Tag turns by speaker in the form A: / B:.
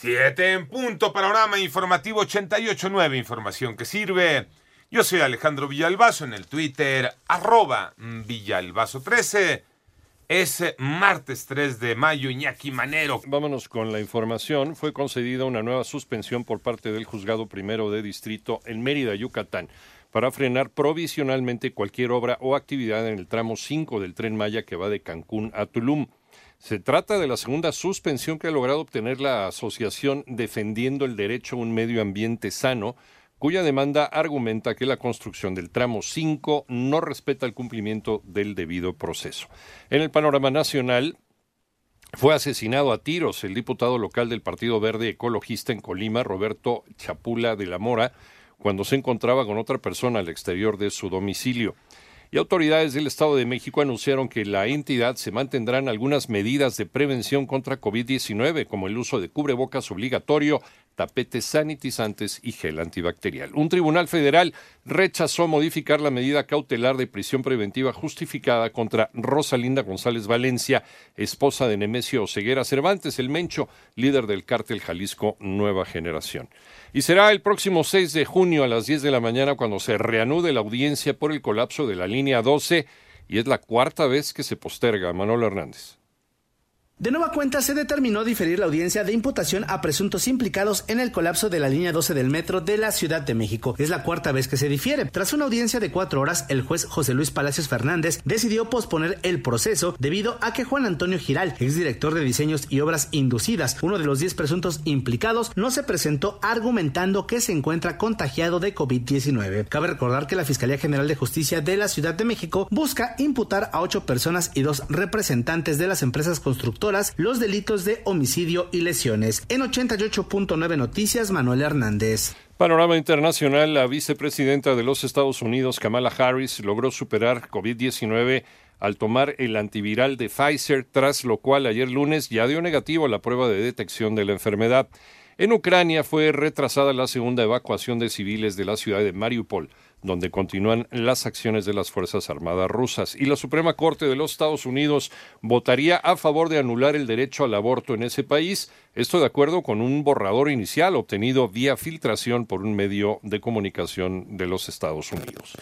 A: Siete en punto, panorama informativo 88.9, información que sirve. Yo soy Alejandro Villalbazo en el Twitter, arroba Villalbazo13. Es martes 3 de mayo, Iñaki Manero.
B: Vámonos con la información. Fue concedida una nueva suspensión por parte del juzgado primero de distrito en Mérida, Yucatán, para frenar provisionalmente cualquier obra o actividad en el tramo 5 del tren Maya que va de Cancún a Tulum. Se trata de la segunda suspensión que ha logrado obtener la asociación Defendiendo el Derecho a un Medio Ambiente Sano, cuya demanda argumenta que la construcción del tramo 5 no respeta el cumplimiento del debido proceso. En el panorama nacional, fue asesinado a tiros el diputado local del Partido Verde Ecologista en Colima, Roberto Chapula de la Mora, cuando se encontraba con otra persona al exterior de su domicilio y autoridades del Estado de México anunciaron que la entidad se mantendrán algunas medidas de prevención contra COVID-19, como el uso de cubrebocas obligatorio, tapetes sanitizantes y gel antibacterial. Un tribunal federal rechazó modificar la medida cautelar de prisión preventiva justificada contra Rosalinda González Valencia, esposa de Nemesio Ceguera Cervantes, el Mencho, líder del cártel Jalisco Nueva Generación. Y será el próximo 6 de junio a las 10 de la mañana cuando se reanude la audiencia por el colapso de la línea 12 y es la cuarta vez que se posterga. Manolo Hernández.
C: De nueva cuenta se determinó diferir la audiencia de imputación a presuntos implicados en el colapso de la línea 12 del metro de la Ciudad de México. Es la cuarta vez que se difiere. Tras una audiencia de cuatro horas, el juez José Luis Palacios Fernández decidió posponer el proceso debido a que Juan Antonio Giral, exdirector de diseños y obras inducidas, uno de los diez presuntos implicados, no se presentó argumentando que se encuentra contagiado de COVID-19. Cabe recordar que la Fiscalía General de Justicia de la Ciudad de México busca imputar a ocho personas y dos representantes de las empresas constructoras los delitos de homicidio y lesiones. En 88.9 Noticias, Manuel Hernández.
B: Panorama internacional, la vicepresidenta de los Estados Unidos, Kamala Harris, logró superar COVID-19 al tomar el antiviral de Pfizer, tras lo cual ayer lunes ya dio negativo a la prueba de detección de la enfermedad. En Ucrania fue retrasada la segunda evacuación de civiles de la ciudad de Mariupol donde continúan las acciones de las Fuerzas Armadas rusas. Y la Suprema Corte de los Estados Unidos votaría a favor de anular el derecho al aborto en ese país, esto de acuerdo con un borrador inicial obtenido vía filtración por un medio de comunicación de los Estados Unidos.